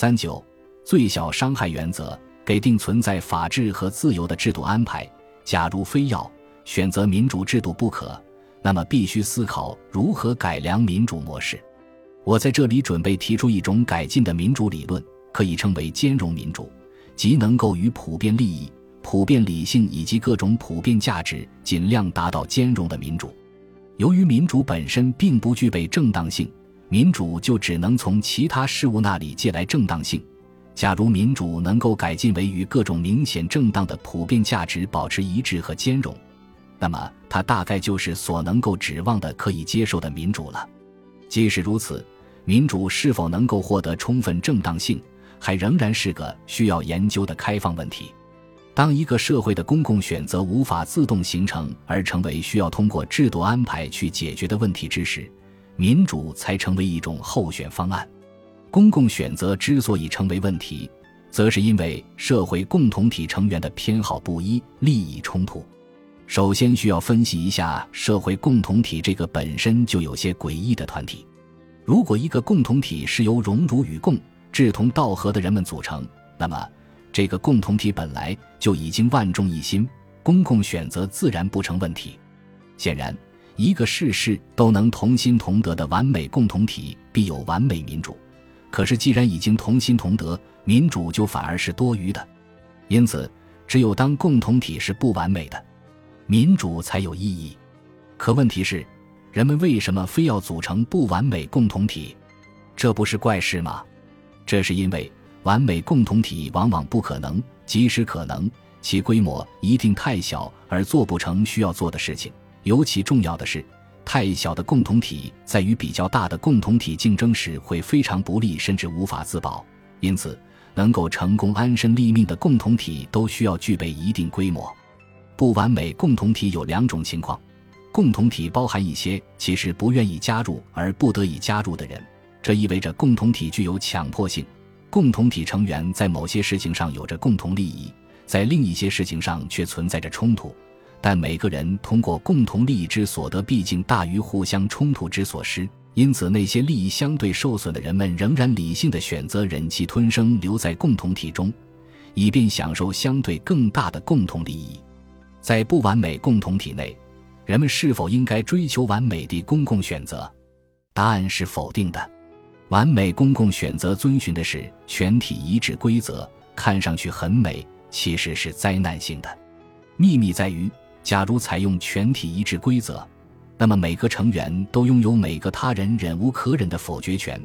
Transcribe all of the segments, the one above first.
三九最小伤害原则给定存在法治和自由的制度安排。假如非要选择民主制度不可，那么必须思考如何改良民主模式。我在这里准备提出一种改进的民主理论，可以称为兼容民主，即能够与普遍利益、普遍理性以及各种普遍价值尽量达到兼容的民主。由于民主本身并不具备正当性，民主就只能从其他事物那里借来正当性。假如民主能够改进为与各种明显正当的普遍价值保持一致和兼容，那么它大概就是所能够指望的可以接受的民主了。即使如此，民主是否能够获得充分正当性，还仍然是个需要研究的开放问题。当一个社会的公共选择无法自动形成而成为需要通过制度安排去解决的问题之时，民主才成为一种候选方案。公共选择之所以成为问题，则是因为社会共同体成员的偏好不一、利益冲突。首先需要分析一下社会共同体这个本身就有些诡异的团体。如果一个共同体是由荣辱与共、志同道合的人们组成，那么这个共同体本来就已经万众一心，公共选择自然不成问题。显然，一个事事都能同心同德的完美共同体，必有完美民主。可是，既然已经同心同德，民主就反而是多余的。因此，只有当共同体是不完美的，民主才有意义。可问题是，人们为什么非要组成不完美共同体？这不是怪事吗？这是因为完美共同体往往不可能，即使可能，其规模一定太小，而做不成需要做的事情。尤其重要的是。太小的共同体在与比较大的共同体竞争时会非常不利，甚至无法自保。因此，能够成功安身立命的共同体都需要具备一定规模。不完美共同体有两种情况：共同体包含一些其实不愿意加入而不得已加入的人，这意味着共同体具有强迫性；共同体成员在某些事情上有着共同利益，在另一些事情上却存在着冲突。但每个人通过共同利益之所得，毕竟大于互相冲突之所失。因此，那些利益相对受损的人们，仍然理性的选择忍气吞声，留在共同体中，以便享受相对更大的共同利益。在不完美共同体内，人们是否应该追求完美的公共选择？答案是否定的。完美公共选择遵循的是全体一致规则，看上去很美，其实是灾难性的。秘密在于。假如采用全体一致规则，那么每个成员都拥有每个他人忍无可忍的否决权，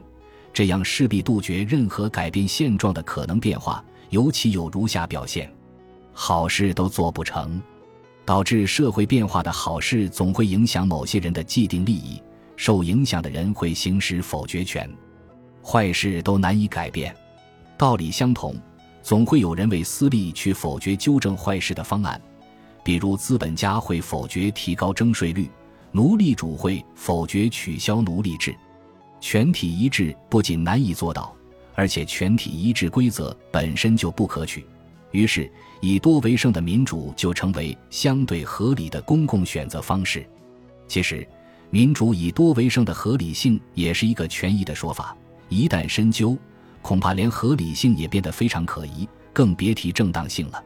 这样势必杜绝任何改变现状的可能变化。尤其有如下表现：好事都做不成，导致社会变化的好事总会影响某些人的既定利益，受影响的人会行使否决权；坏事都难以改变，道理相同，总会有人为私利去否决纠正坏事的方案。比如，资本家会否决提高征税率，奴隶主会否决取消奴隶制。全体一致不仅难以做到，而且全体一致规则本身就不可取。于是，以多为胜的民主就成为相对合理的公共选择方式。其实，民主以多为胜的合理性也是一个权宜的说法。一旦深究，恐怕连合理性也变得非常可疑，更别提正当性了。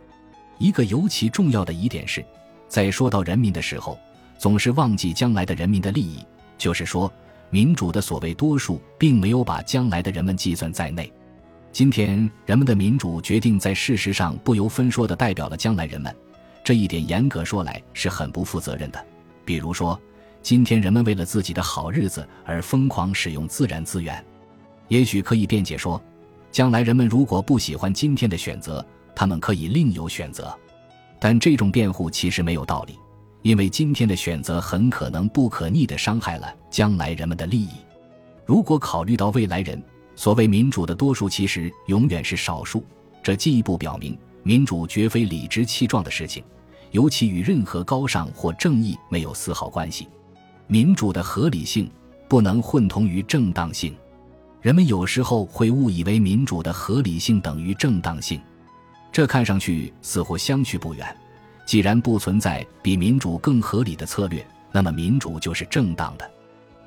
一个尤其重要的疑点是，在说到人民的时候，总是忘记将来的人民的利益。就是说，民主的所谓多数，并没有把将来的人们计算在内。今天人们的民主决定在事实上不由分说地代表了将来人们，这一点严格说来是很不负责任的。比如说，今天人们为了自己的好日子而疯狂使用自然资源，也许可以辩解说，将来人们如果不喜欢今天的选择。他们可以另有选择，但这种辩护其实没有道理，因为今天的选择很可能不可逆地伤害了将来人们的利益。如果考虑到未来人，所谓民主的多数其实永远是少数，这进一步表明民主绝非理直气壮的事情，尤其与任何高尚或正义没有丝毫关系。民主的合理性不能混同于正当性，人们有时候会误以为民主的合理性等于正当性。这看上去似乎相去不远。既然不存在比民主更合理的策略，那么民主就是正当的。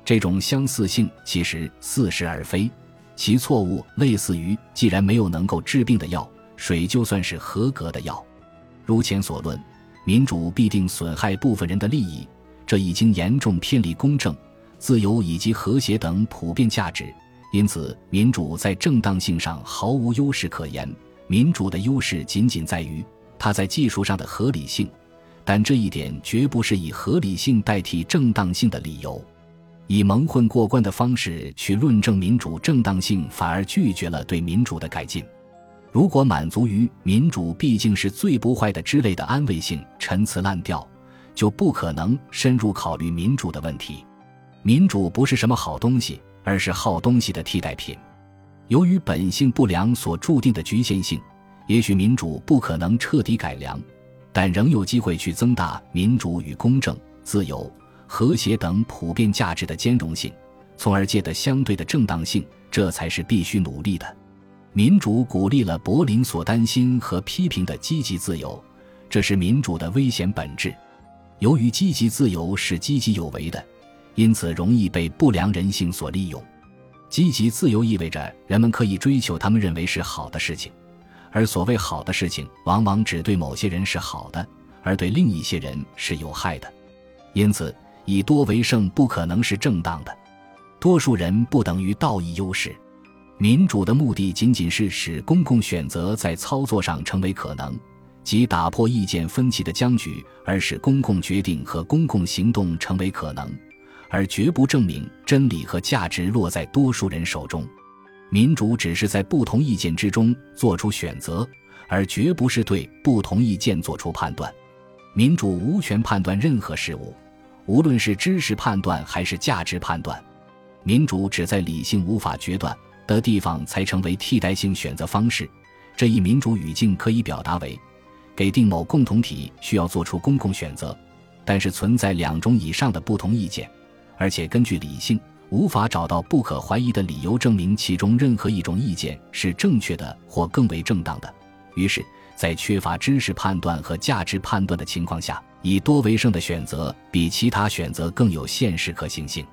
这种相似性其实似是而非，其错误类似于：既然没有能够治病的药，水就算是合格的药。如前所论，民主必定损害部分人的利益，这已经严重偏离公正、自由以及和谐等普遍价值。因此，民主在正当性上毫无优势可言。民主的优势仅仅在于它在技术上的合理性，但这一点绝不是以合理性代替正当性的理由。以蒙混过关的方式去论证民主正当性，反而拒绝了对民主的改进。如果满足于民主毕竟是最不坏的之类的安慰性陈词滥调，就不可能深入考虑民主的问题。民主不是什么好东西。而是好东西的替代品。由于本性不良所注定的局限性，也许民主不可能彻底改良，但仍有机会去增大民主与公正、自由、和谐等普遍价值的兼容性，从而借得相对的正当性。这才是必须努力的。民主鼓励了柏林所担心和批评的积极自由，这是民主的危险本质。由于积极自由是积极有为的。因此，容易被不良人性所利用。积极自由意味着人们可以追求他们认为是好的事情，而所谓好的事情，往往只对某些人是好的，而对另一些人是有害的。因此，以多为胜不可能是正当的。多数人不等于道义优势。民主的目的仅仅是使公共选择在操作上成为可能，即打破意见分歧的僵局，而使公共决定和公共行动成为可能。而绝不证明真理和价值落在多数人手中，民主只是在不同意见之中做出选择，而绝不是对不同意见做出判断。民主无权判断任何事物，无论是知识判断还是价值判断。民主只在理性无法决断的地方才成为替代性选择方式。这一民主语境可以表达为：给定某共同体需要做出公共选择，但是存在两种以上的不同意见。而且根据理性，无法找到不可怀疑的理由证明其中任何一种意见是正确的或更为正当的。于是，在缺乏知识判断和价值判断的情况下，以多为胜的选择比其他选择更有现实可行性。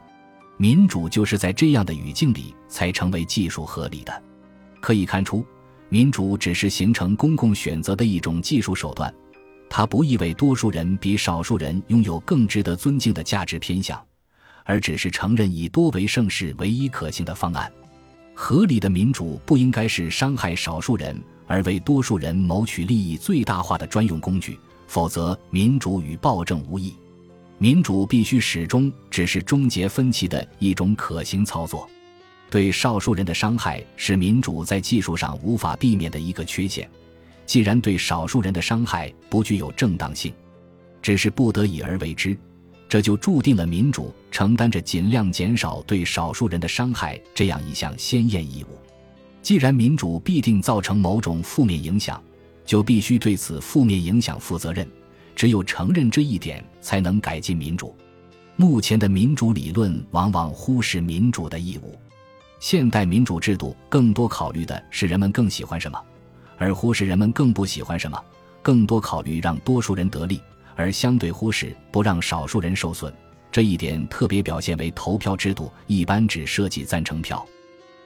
民主就是在这样的语境里才成为技术合理的。可以看出，民主只是形成公共选择的一种技术手段，它不意味多数人比少数人拥有更值得尊敬的价值偏向。而只是承认以多为胜是唯一可行的方案。合理的民主不应该是伤害少数人而为多数人谋取利益最大化的专用工具，否则民主与暴政无异。民主必须始终只是终结分歧的一种可行操作。对少数人的伤害是民主在技术上无法避免的一个缺陷。既然对少数人的伤害不具有正当性，只是不得已而为之。这就注定了民主承担着尽量减少对少数人的伤害这样一项鲜艳义务。既然民主必定造成某种负面影响，就必须对此负面影响负责任。只有承认这一点，才能改进民主。目前的民主理论往往忽视民主的义务。现代民主制度更多考虑的是人们更喜欢什么，而忽视人们更不喜欢什么。更多考虑让多数人得利。而相对忽视不让少数人受损，这一点特别表现为投票制度一般只设计赞成票。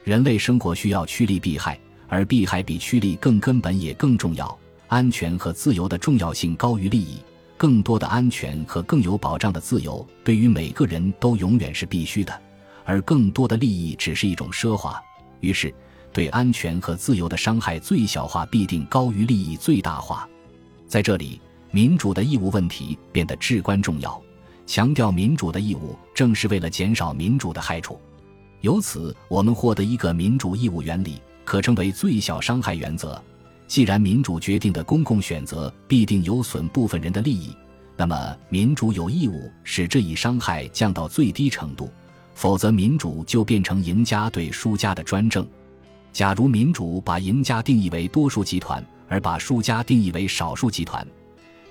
人类生活需要趋利避害，而避害比趋利更根本也更重要。安全和自由的重要性高于利益，更多的安全和更有保障的自由对于每个人都永远是必须的，而更多的利益只是一种奢华。于是，对安全和自由的伤害最小化必定高于利益最大化。在这里。民主的义务问题变得至关重要。强调民主的义务，正是为了减少民主的害处。由此，我们获得一个民主义务原理，可称为最小伤害原则。既然民主决定的公共选择必定有损部分人的利益，那么民主有义务使这一伤害降到最低程度。否则，民主就变成赢家对输家的专政。假如民主把赢家定义为多数集团，而把输家定义为少数集团，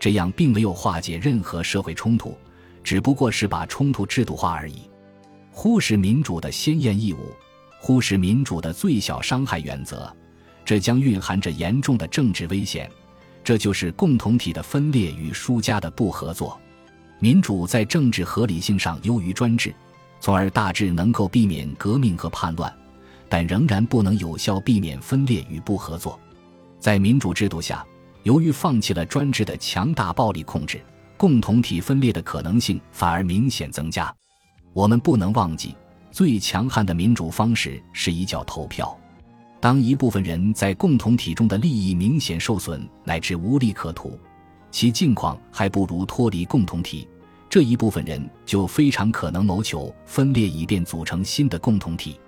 这样并没有化解任何社会冲突，只不过是把冲突制度化而已。忽视民主的鲜艳义务，忽视民主的最小伤害原则，这将蕴含着严重的政治危险。这就是共同体的分裂与输家的不合作。民主在政治合理性上优于专制，从而大致能够避免革命和叛乱，但仍然不能有效避免分裂与不合作。在民主制度下，由于放弃了专制的强大暴力控制，共同体分裂的可能性反而明显增加。我们不能忘记，最强悍的民主方式是一叫投票。当一部分人在共同体中的利益明显受损乃至无利可图，其境况还不如脱离共同体。这一部分人就非常可能谋求分裂，以便组成新的共同体。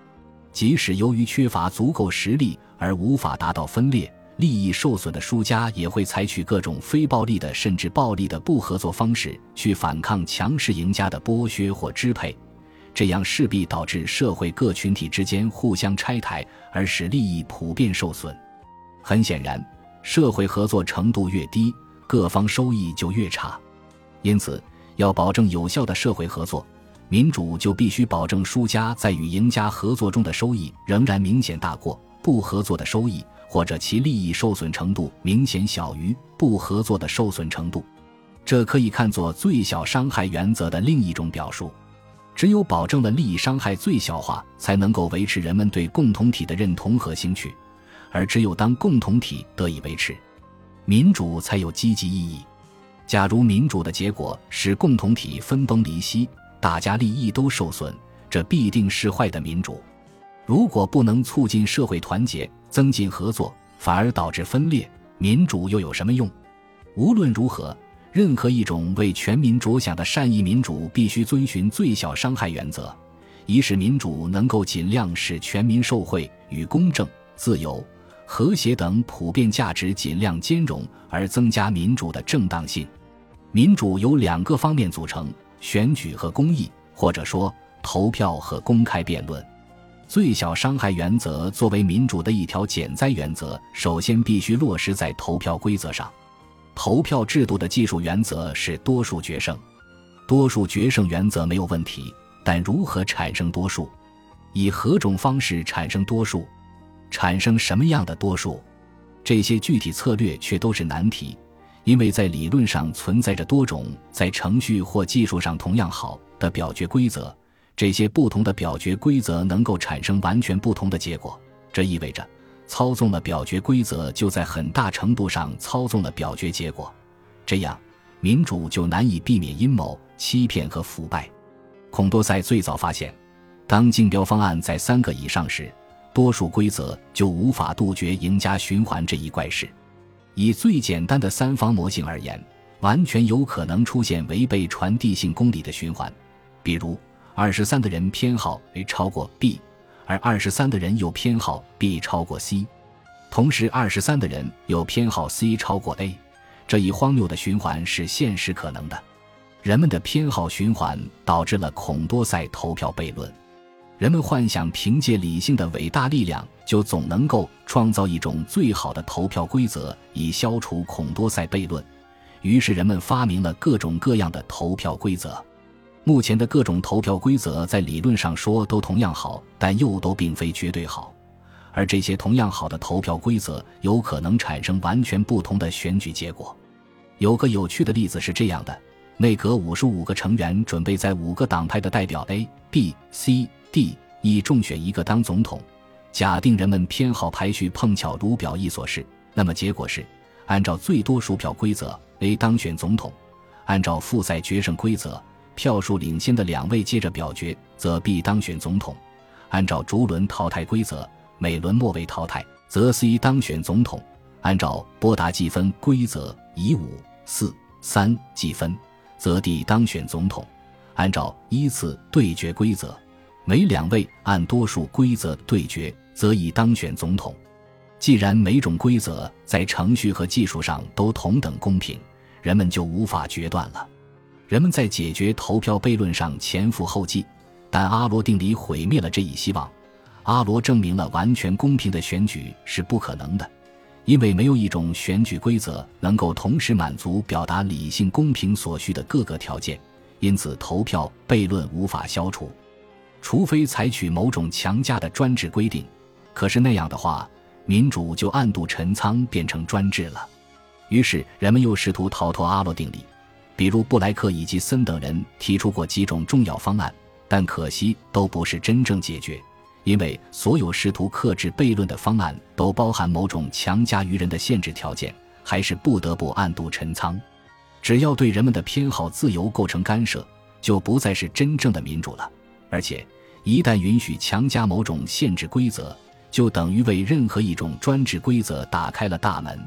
即使由于缺乏足够实力而无法达到分裂，利益受损的输家也会采取各种非暴力的甚至暴力的不合作方式去反抗强势赢家的剥削或支配。这样势必导致社会各群体之间互相拆台，而使利益普遍受损。很显然，社会合作程度越低，各方收益就越差。因此，要保证有效的社会合作，民主就必须保证输家在与赢家合作中的收益仍然明显大过不合作的收益，或者其利益受损程度明显小于不合作的受损程度。这可以看作最小伤害原则的另一种表述。只有保证了利益伤害最小化，才能够维持人们对共同体的认同和兴趣；而只有当共同体得以维持，民主才有积极意义。假如民主的结果使共同体分崩离析，大家利益都受损，这必定是坏的民主。如果不能促进社会团结、增进合作，反而导致分裂，民主又有什么用？无论如何。任何一种为全民着想的善意民主，必须遵循最小伤害原则，以使民主能够尽量使全民受惠，与公正、自由、和谐等普遍价值尽量兼容，而增加民主的正当性。民主由两个方面组成：选举和公益，或者说投票和公开辩论。最小伤害原则作为民主的一条减灾原则，首先必须落实在投票规则上。投票制度的技术原则是多数决胜，多数决胜原则没有问题，但如何产生多数，以何种方式产生多数，产生什么样的多数，这些具体策略却都是难题，因为在理论上存在着多种在程序或技术上同样好的表决规则，这些不同的表决规则能够产生完全不同的结果，这意味着。操纵了表决规则，就在很大程度上操纵了表决结果，这样民主就难以避免阴谋、欺骗和腐败。孔多塞最早发现，当竞标方案在三个以上时，多数规则就无法杜绝赢家循环这一怪事。以最简单的三方模型而言，完全有可能出现违背传递性公理的循环，比如二十三的人偏好 A 超过 B。而二十三的人又偏好 B 超过 C，同时二十三的人又偏好 C 超过 A，这一荒谬的循环是现实可能的。人们的偏好循环导致了孔多塞投票悖论。人们幻想凭借理性的伟大力量就总能够创造一种最好的投票规则以消除孔多塞悖论，于是人们发明了各种各样的投票规则。目前的各种投票规则在理论上说都同样好，但又都并非绝对好。而这些同样好的投票规则有可能产生完全不同的选举结果。有个有趣的例子是这样的：内阁五十五个成员准备在五个党派的代表 A、B、C、D、E 中选一个当总统。假定人们偏好排序碰巧如表一所示，那么结果是：按照最多数票规则，A 当选总统；按照复赛决胜规则。票数领先的两位接着表决，则必当选总统；按照逐轮淘汰规则，每轮末位淘汰，则 C 当选总统；按照波达计分规则，以五、四、三计分，则 D 当选总统；按照依次对决规则，每两位按多数规则对决，则以当选总统。既然每种规则在程序和技术上都同等公平，人们就无法决断了。人们在解决投票悖论上前赴后继，但阿罗定理毁灭了这一希望。阿罗证明了完全公平的选举是不可能的，因为没有一种选举规则能够同时满足表达理性公平所需的各个条件，因此投票悖论无法消除，除非采取某种强加的专制规定。可是那样的话，民主就暗度陈仓变成专制了。于是人们又试图逃脱阿罗定理。比如布莱克以及森等人提出过几种重要方案，但可惜都不是真正解决，因为所有试图克制悖论的方案都包含某种强加于人的限制条件，还是不得不暗度陈仓。只要对人们的偏好自由构成干涉，就不再是真正的民主了。而且，一旦允许强加某种限制规则，就等于为任何一种专制规则打开了大门。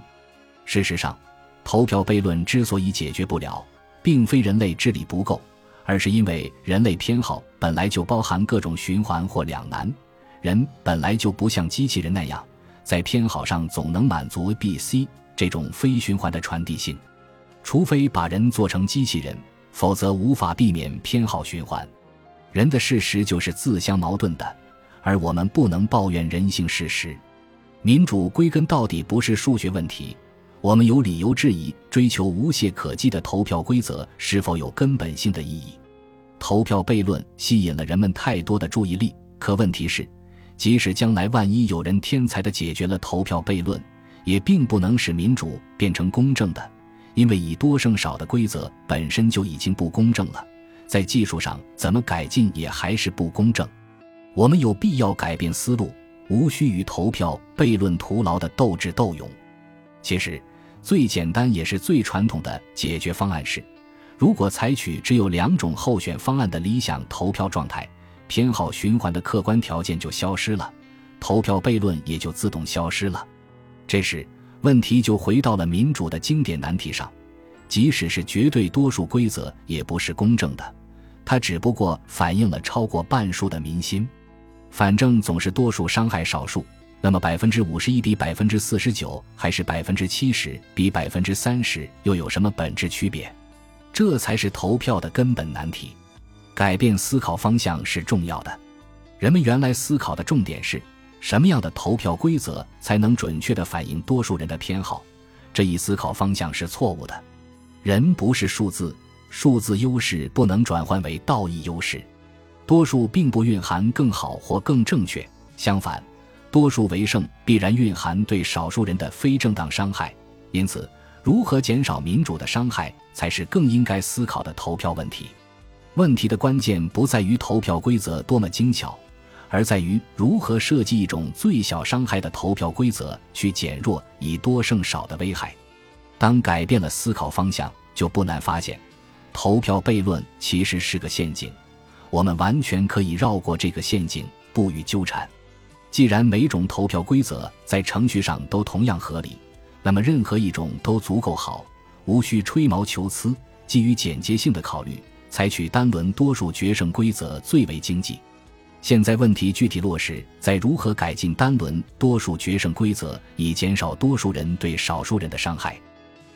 事实上，投票悖论之所以解决不了，并非人类智力不够，而是因为人类偏好本来就包含各种循环或两难。人本来就不像机器人那样，在偏好上总能满足 B、C 这种非循环的传递性，除非把人做成机器人，否则无法避免偏好循环。人的事实就是自相矛盾的，而我们不能抱怨人性事实。民主归根到底不是数学问题，我们有理由质疑追求无懈可击的投票规则是否有根本性的意义。投票悖论吸引了人们太多的注意力，可问题是。即使将来万一有人天才的解决了投票悖论，也并不能使民主变成公正的，因为以多胜少的规则本身就已经不公正了，在技术上怎么改进也还是不公正。我们有必要改变思路，无需与投票悖论徒劳的斗智斗勇。其实，最简单也是最传统的解决方案是：如果采取只有两种候选方案的理想投票状态。偏好循环的客观条件就消失了，投票悖论也就自动消失了。这时，问题就回到了民主的经典难题上：即使是绝对多数规则，也不是公正的，它只不过反映了超过半数的民心。反正总是多数伤害少数，那么百分之五十一比百分之四十九，还是百分之七十比百分之三十，又有什么本质区别？这才是投票的根本难题。改变思考方向是重要的。人们原来思考的重点是什么样的投票规则才能准确地反映多数人的偏好？这一思考方向是错误的。人不是数字，数字优势不能转换为道义优势。多数并不蕴含更好或更正确，相反，多数为胜必然蕴含对少数人的非正当伤害。因此，如何减少民主的伤害，才是更应该思考的投票问题。问题的关键不在于投票规则多么精巧，而在于如何设计一种最小伤害的投票规则，去减弱以多胜少的危害。当改变了思考方向，就不难发现，投票悖论其实是个陷阱。我们完全可以绕过这个陷阱，不予纠缠。既然每种投票规则在程序上都同样合理，那么任何一种都足够好，无需吹毛求疵。基于简洁性的考虑。采取单轮多数决胜规则最为经济。现在问题具体落实在如何改进单轮多数决胜规则，以减少多数人对少数人的伤害。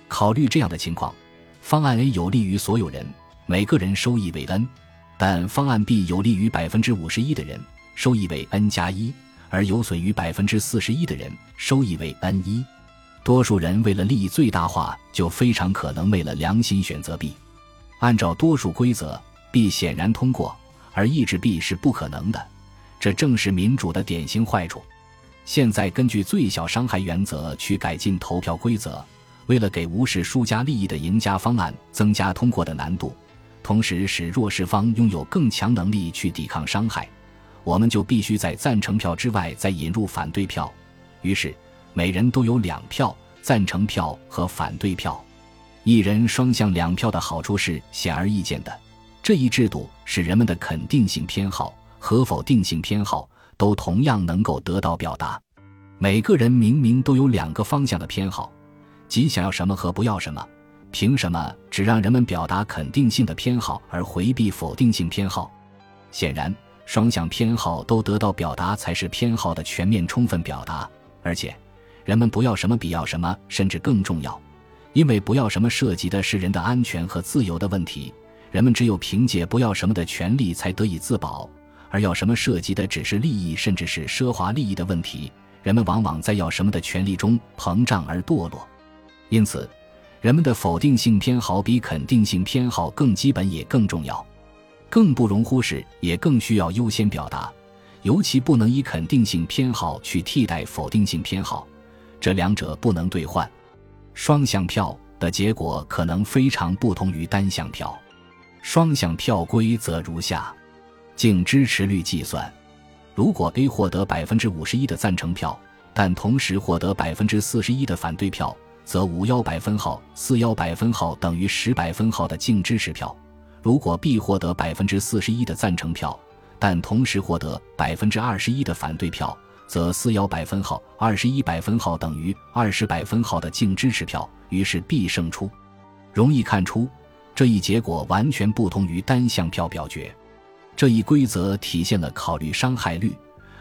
考虑这样的情况，方案 A 有利于所有人，每个人收益为 n；但方案 B 有利于百分之五十一的人，收益为 n 加一，而有损于百分之四十一的人，收益为 n 一。多数人为了利益最大化，就非常可能为了良心选择 B。按照多数规则，B 显然通过，而抑制 B 是不可能的。这正是民主的典型坏处。现在根据最小伤害原则去改进投票规则，为了给无视输家利益的赢家方案增加通过的难度，同时使弱势方拥有更强能力去抵抗伤害，我们就必须在赞成票之外再引入反对票。于是，每人都有两票：赞成票和反对票。一人双向两票的好处是显而易见的，这一制度使人们的肯定性偏好和否定性偏好都同样能够得到表达。每个人明明都有两个方向的偏好，即想要什么和不要什么，凭什么只让人们表达肯定性的偏好而回避否定性偏好？显然，双向偏好都得到表达才是偏好的全面充分表达，而且，人们不要什么比要什么，甚至更重要。因为不要什么涉及的是人的安全和自由的问题，人们只有凭借不要什么的权利才得以自保；而要什么涉及的只是利益，甚至是奢华利益的问题，人们往往在要什么的权利中膨胀而堕落。因此，人们的否定性偏好比肯定性偏好更基本也更重要，更不容忽视，也更需要优先表达。尤其不能以肯定性偏好去替代否定性偏好，这两者不能兑换。双向票的结果可能非常不同于单向票。双向票规则如下：净支持率计算，如果 A 获得百分之五十一的赞成票，但同时获得百分之四十一的反对票，则五幺百分号、四幺百分号等于十百分号的净支持票。如果 B 获得百分之四十一的赞成票，但同时获得百分之二十一的反对票，则四幺百分号、二十一百分号等于二十百分号的净支持票，于是 B 胜出。容易看出，这一结果完全不同于单项票表决。这一规则体现了考虑伤害率，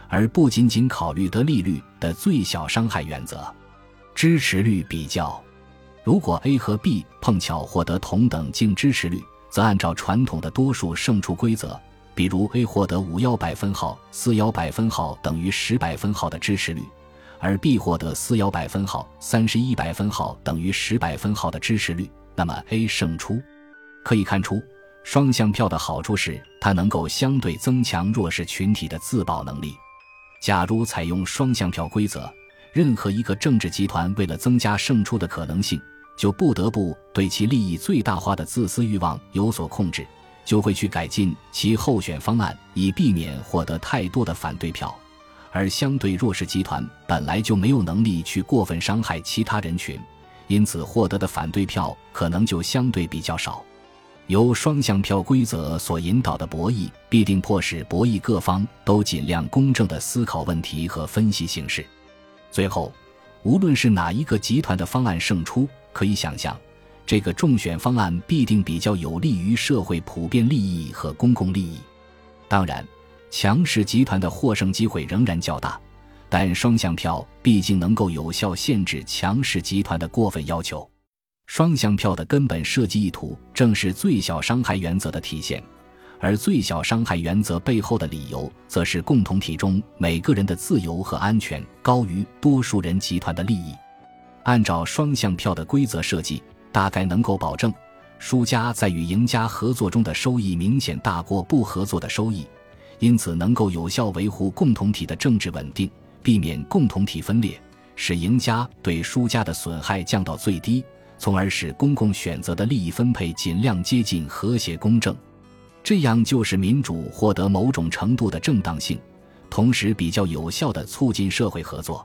而不仅仅考虑得利率的最小伤害原则。支持率比较，如果 A 和 B 碰巧获得同等净支持率，则按照传统的多数胜出规则，比如 A 获得五幺百分号、四幺百分号等于十百分号的支持率，而 B 获得四幺百分号、三十一百分号等于十百分号的支持率，那么 A 胜出。可以看出。双向票的好处是，它能够相对增强弱势群体的自保能力。假如采用双向票规则，任何一个政治集团为了增加胜出的可能性，就不得不对其利益最大化的自私欲望有所控制，就会去改进其候选方案，以避免获得太多的反对票。而相对弱势集团本来就没有能力去过分伤害其他人群，因此获得的反对票可能就相对比较少。由双向票规则所引导的博弈，必定迫使博弈各方都尽量公正地思考问题和分析形势。最后，无论是哪一个集团的方案胜出，可以想象，这个中选方案必定比较有利于社会普遍利益和公共利益。当然，强势集团的获胜机会仍然较大，但双向票毕竟能够有效限制强势集团的过分要求。双向票的根本设计意图正是最小伤害原则的体现，而最小伤害原则背后的理由，则是共同体中每个人的自由和安全高于多数人集团的利益。按照双向票的规则设计，大概能够保证输家在与赢家合作中的收益明显大过不合作的收益，因此能够有效维护共同体的政治稳定，避免共同体分裂，使赢家对输家的损害降到最低。从而使公共选择的利益分配尽量接近和谐公正，这样就使民主获得某种程度的正当性，同时比较有效地促进社会合作。